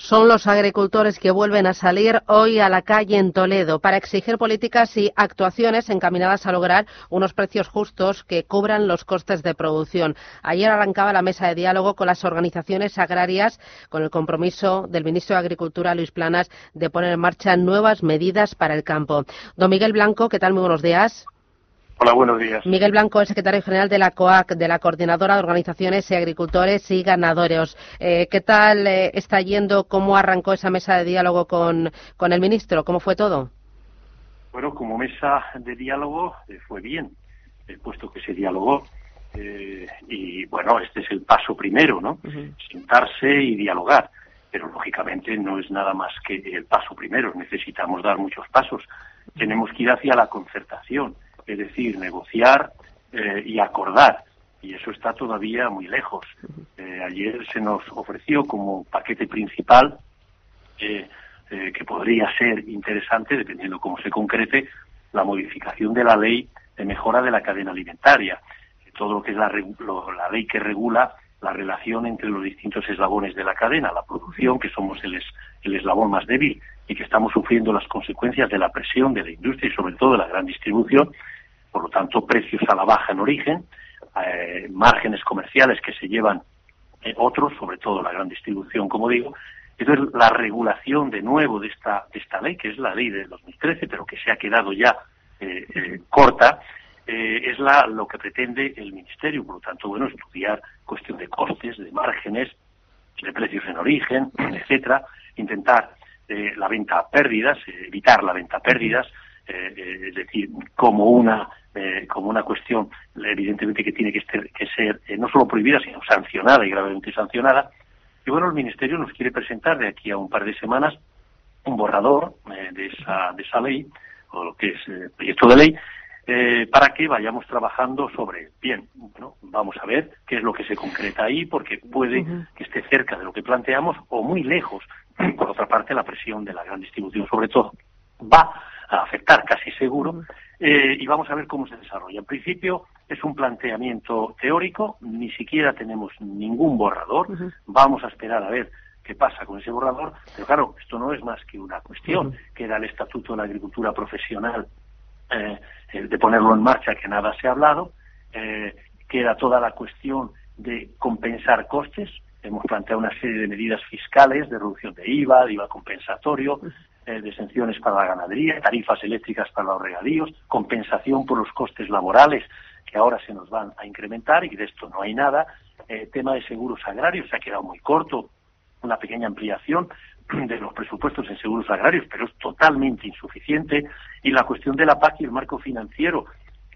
Son los agricultores que vuelven a salir hoy a la calle en Toledo para exigir políticas y actuaciones encaminadas a lograr unos precios justos que cubran los costes de producción. Ayer arrancaba la mesa de diálogo con las organizaciones agrarias con el compromiso del ministro de Agricultura, Luis Planas, de poner en marcha nuevas medidas para el campo. Don Miguel Blanco, ¿qué tal? Muy buenos días. Hola, buenos días. Miguel Blanco, el secretario general de la COAC, de la Coordinadora de Organizaciones y Agricultores y Ganaderos. Eh, ¿Qué tal eh, está yendo? ¿Cómo arrancó esa mesa de diálogo con, con el ministro? ¿Cómo fue todo? Bueno, como mesa de diálogo eh, fue bien, puesto que se dialogó. y bueno, este es el paso primero, ¿no? Sentarse y dialogar. Pero lógicamente no es nada más que el paso primero. Necesitamos dar muchos pasos. Tenemos que ir hacia la concertación es decir, negociar eh, y acordar. Y eso está todavía muy lejos. Eh, ayer se nos ofreció como paquete principal, eh, que podría ser interesante, dependiendo cómo se concrete, la modificación de la ley de mejora de la cadena alimentaria. Todo lo que es la, la ley que regula la relación entre los distintos eslabones de la cadena, la producción, que somos el, el eslabón más débil y que estamos sufriendo las consecuencias de la presión de la industria y sobre todo de la gran distribución, por lo tanto precios a la baja en origen, eh, márgenes comerciales que se llevan eh, otros, sobre todo la gran distribución, como digo. Entonces, la regulación de nuevo de esta, de esta ley, que es la ley del 2013, pero que se ha quedado ya eh, corta, es la, lo que pretende el Ministerio. Por lo tanto, bueno, estudiar cuestión de costes, de márgenes, de precios en origen, etcétera, intentar la venta a pérdidas, evitar la venta a pérdidas, es decir, como una eh, como una cuestión evidentemente que tiene que, que ser eh, no solo prohibida, sino sancionada y gravemente sancionada. Y bueno, el Ministerio nos quiere presentar de aquí a un par de semanas un borrador eh, de, esa, de esa ley, o lo que es el proyecto de ley, para que vayamos trabajando sobre Bien, bueno, vamos a ver qué es lo que se concreta ahí, porque puede que esté cerca de lo que planteamos o muy lejos. Por otra parte, la presión de la gran distribución, sobre todo, va a afectar casi seguro eh, y vamos a ver cómo se desarrolla. En principio es un planteamiento teórico, ni siquiera tenemos ningún borrador, vamos a esperar a ver qué pasa con ese borrador, pero claro, esto no es más que una cuestión, que era el Estatuto de la Agricultura Profesional, eh, de ponerlo en marcha, que nada se ha hablado, eh, que era toda la cuestión de compensar costes, hemos planteado una serie de medidas fiscales, de reducción de IVA, de IVA compensatorio, eh, de exenciones para la ganadería, tarifas eléctricas para los regadíos, compensación por los costes laborales que ahora se nos van a incrementar y de esto no hay nada. Eh, tema de seguros agrarios se ha quedado muy corto, una pequeña ampliación de los presupuestos en seguros agrarios, pero es totalmente insuficiente. Y la cuestión de la PAC y el marco financiero,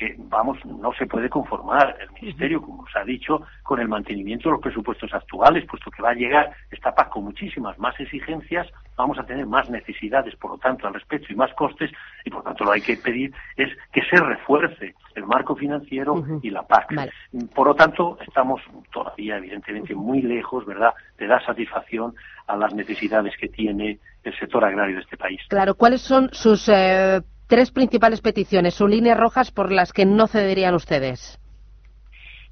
que, vamos, no se puede conformar el Ministerio, como se ha dicho, con el mantenimiento de los presupuestos actuales, puesto que va a llegar esta PAC con muchísimas más exigencias vamos a tener más necesidades, por lo tanto, al respecto y más costes, y por tanto lo hay que pedir es que se refuerce el marco financiero y la PAC. Por lo tanto, estamos todavía, evidentemente, muy lejos, ¿verdad?, de dar satisfacción a las necesidades que tiene el sector agrario de este país. Claro, ¿cuáles son sus eh, tres principales peticiones, sus líneas rojas por las que no cederían ustedes?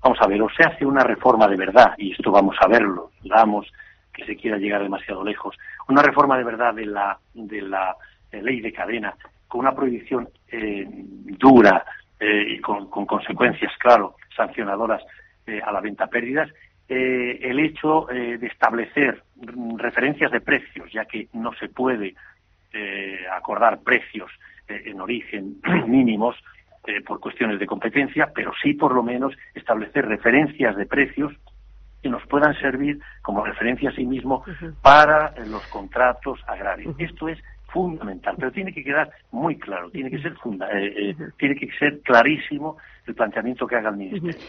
Vamos a ver, o se hace una reforma de verdad, y esto vamos a verlo, digamos, que se quiera llegar demasiado lejos. Una reforma de verdad de la, de la eh, ley de cadena, con una prohibición eh, dura eh, y con, consecuencias, claro, sancionadoras a la venta pérdidas, el hecho de establecer referencias de precios, ya que no se puede acordar precios en origen mínimos por cuestiones de competencia, pero sí por lo menos establecer referencias de precios que nos puedan servir como referencia a sí mismo para eh, los contratos agrarios. Esto es fundamental, pero tiene que quedar muy claro, tiene que ser funda eh, eh, tiene que ser clarísimo el planteamiento que haga el ministerio.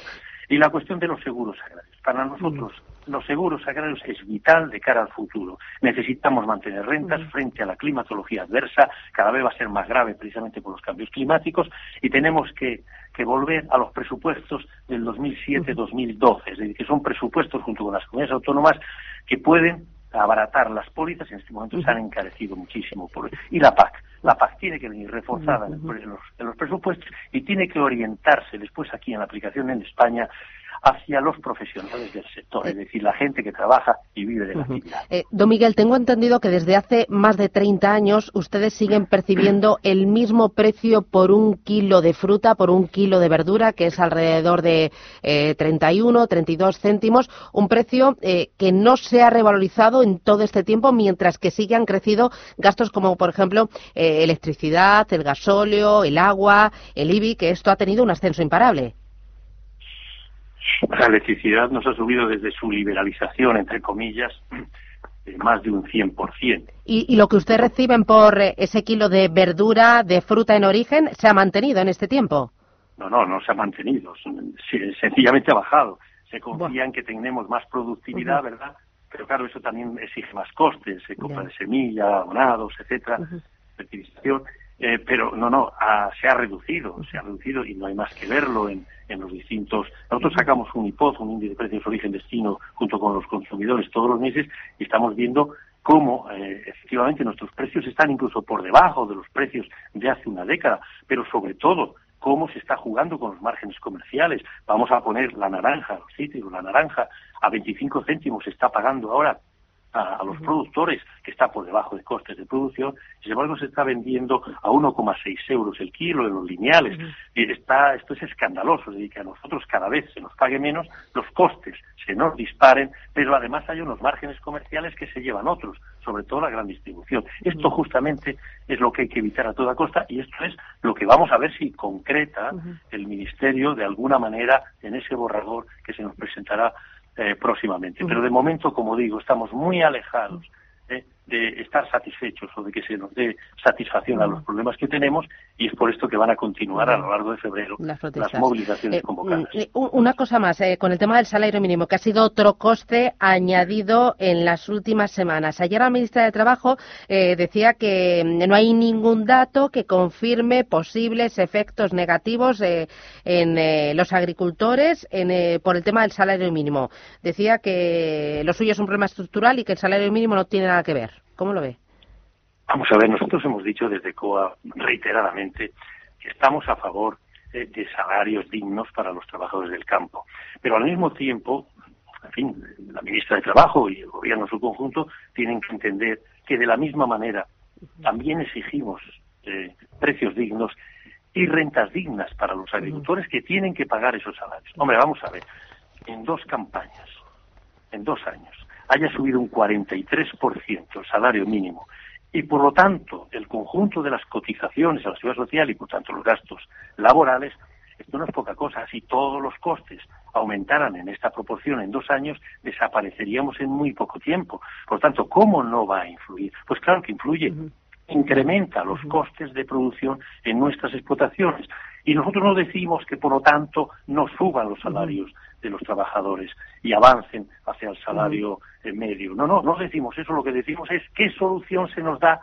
Y la cuestión de los seguros agrarios. Para nosotros los seguros agrarios es vital de cara al futuro. Necesitamos mantener rentas frente a la climatología adversa, cada vez va a ser más grave precisamente por los cambios climáticos, y tenemos que, volver a los presupuestos del 2007-2012, es decir, que son presupuestos junto con las comunidades autónomas que pueden abaratar las pólizas, en este momento se han encarecido muchísimo. Por... Y la PAC. La PAC tiene que venir reforzada en, los, en los presupuestos y tiene que orientarse después aquí en la aplicación en España hacia los profesionales del sector, es decir, la gente que trabaja y vive de la actividad. Eh, don Miguel, tengo entendido que desde hace más de 30 años ustedes siguen percibiendo el mismo precio por un kilo de fruta, por un kilo de verdura, que es alrededor de eh, 31, 32 céntimos, un precio eh, que no se ha revalorizado en todo este tiempo, mientras que sí han crecido gastos como, por ejemplo, eh, electricidad, el gasóleo, el agua, el IBI, que esto ha tenido un ascenso imparable. La electricidad nos ha subido desde su liberalización, entre comillas, más de un 100%. ¿Y, ¿Y lo que ustedes reciben por eh, ese kilo de verdura, de fruta en origen, se ha mantenido en este tiempo? No, no, no se ha mantenido. Sencillamente ha bajado. Se confía en que tenemos más productividad, ¿verdad? Pero claro, eso también exige más costes, se compra de semilla, abonados, etcétera, fertilización. Eh, pero no, no, se ha reducido, se ha reducido y no hay más que verlo en, en los distintos. Nosotros sacamos un IPOZ, un índice de precios origen-destino, junto con los consumidores todos los meses y estamos viendo cómo eh, efectivamente nuestros precios están incluso por debajo de los precios de hace una década, pero sobre todo cómo se está jugando con los márgenes comerciales. Vamos a poner la naranja, los cítricos, la naranja a 25 céntimos se está pagando ahora a, los productores, que está por debajo de costes de producción, y sin embargo se está vendiendo a 1,6 euros el kilo en los lineales. y está, esto es escandaloso, es decir, que a nosotros cada vez se nos pague menos, los costes se nos disparen, pero además hay unos márgenes comerciales que se llevan otros, sobre todo la gran distribución. Esto justamente es lo que hay que evitar a toda costa y esto es lo que vamos a ver si concreta el Ministerio de alguna manera en ese borrador que se nos presentará eh, próximamente. Pero de momento, como digo, estamos muy alejados ¿eh? De estar satisfechos o de que se nos dé satisfacción a los problemas que tenemos y es por esto que van a continuar a lo largo de febrero las, movilizaciones eh, convocadas. Mm, una cosa más, con el tema del salario mínimo, que ha sido otro coste añadido en las últimas semanas. Ayer la ministra de Trabajo decía que mm, no hay ningún dato que confirme posibles efectos negativos en los agricultores por el tema del salario mínimo. Decía que lo suyo es un problema estructural y que el salario mínimo no tiene nada que ver. ¿Cómo lo ve? Vamos a ver, nosotros hemos dicho desde COA reiteradamente que estamos a favor de salarios dignos para los trabajadores del campo. Pero al mismo tiempo, en fin, la ministra de Trabajo y el gobierno en su conjunto tienen que entender que de la misma manera también exigimos eh, precios dignos y rentas dignas para los agricultores que tienen que pagar esos salarios. Hombre, vamos a ver, en dos campañas, en dos años, haya subido un 43% el salario mínimo y por lo tanto el conjunto de las cotizaciones a la seguridad social y por tanto los gastos laborales, esto no es poca cosa. Si todos los costes aumentaran en esta proporción en dos años, desapareceríamos en muy poco tiempo. Por tanto, ¿cómo no va a influir? Pues claro que influye. Incrementa los costes de producción en nuestras explotaciones. Y nosotros no decimos que, por lo tanto, no suban los salarios de los trabajadores y avancen hacia el salario medio. No, no, no decimos eso, lo que decimos es qué solución se nos da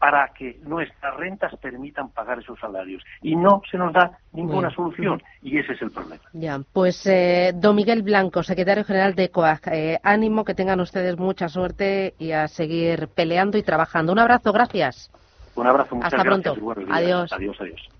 para que nuestras rentas permitan pagar esos salarios. Y no se nos da ninguna solución, y ese es el problema. Ya, pues eh, don Miguel Blanco, secretario general de COAG, eh, ánimo, que tengan ustedes mucha suerte y a seguir peleando y trabajando. Un abrazo, gracias. Un abrazo, muchas Hasta gracias. pronto. Adiós. Adiós, adiós.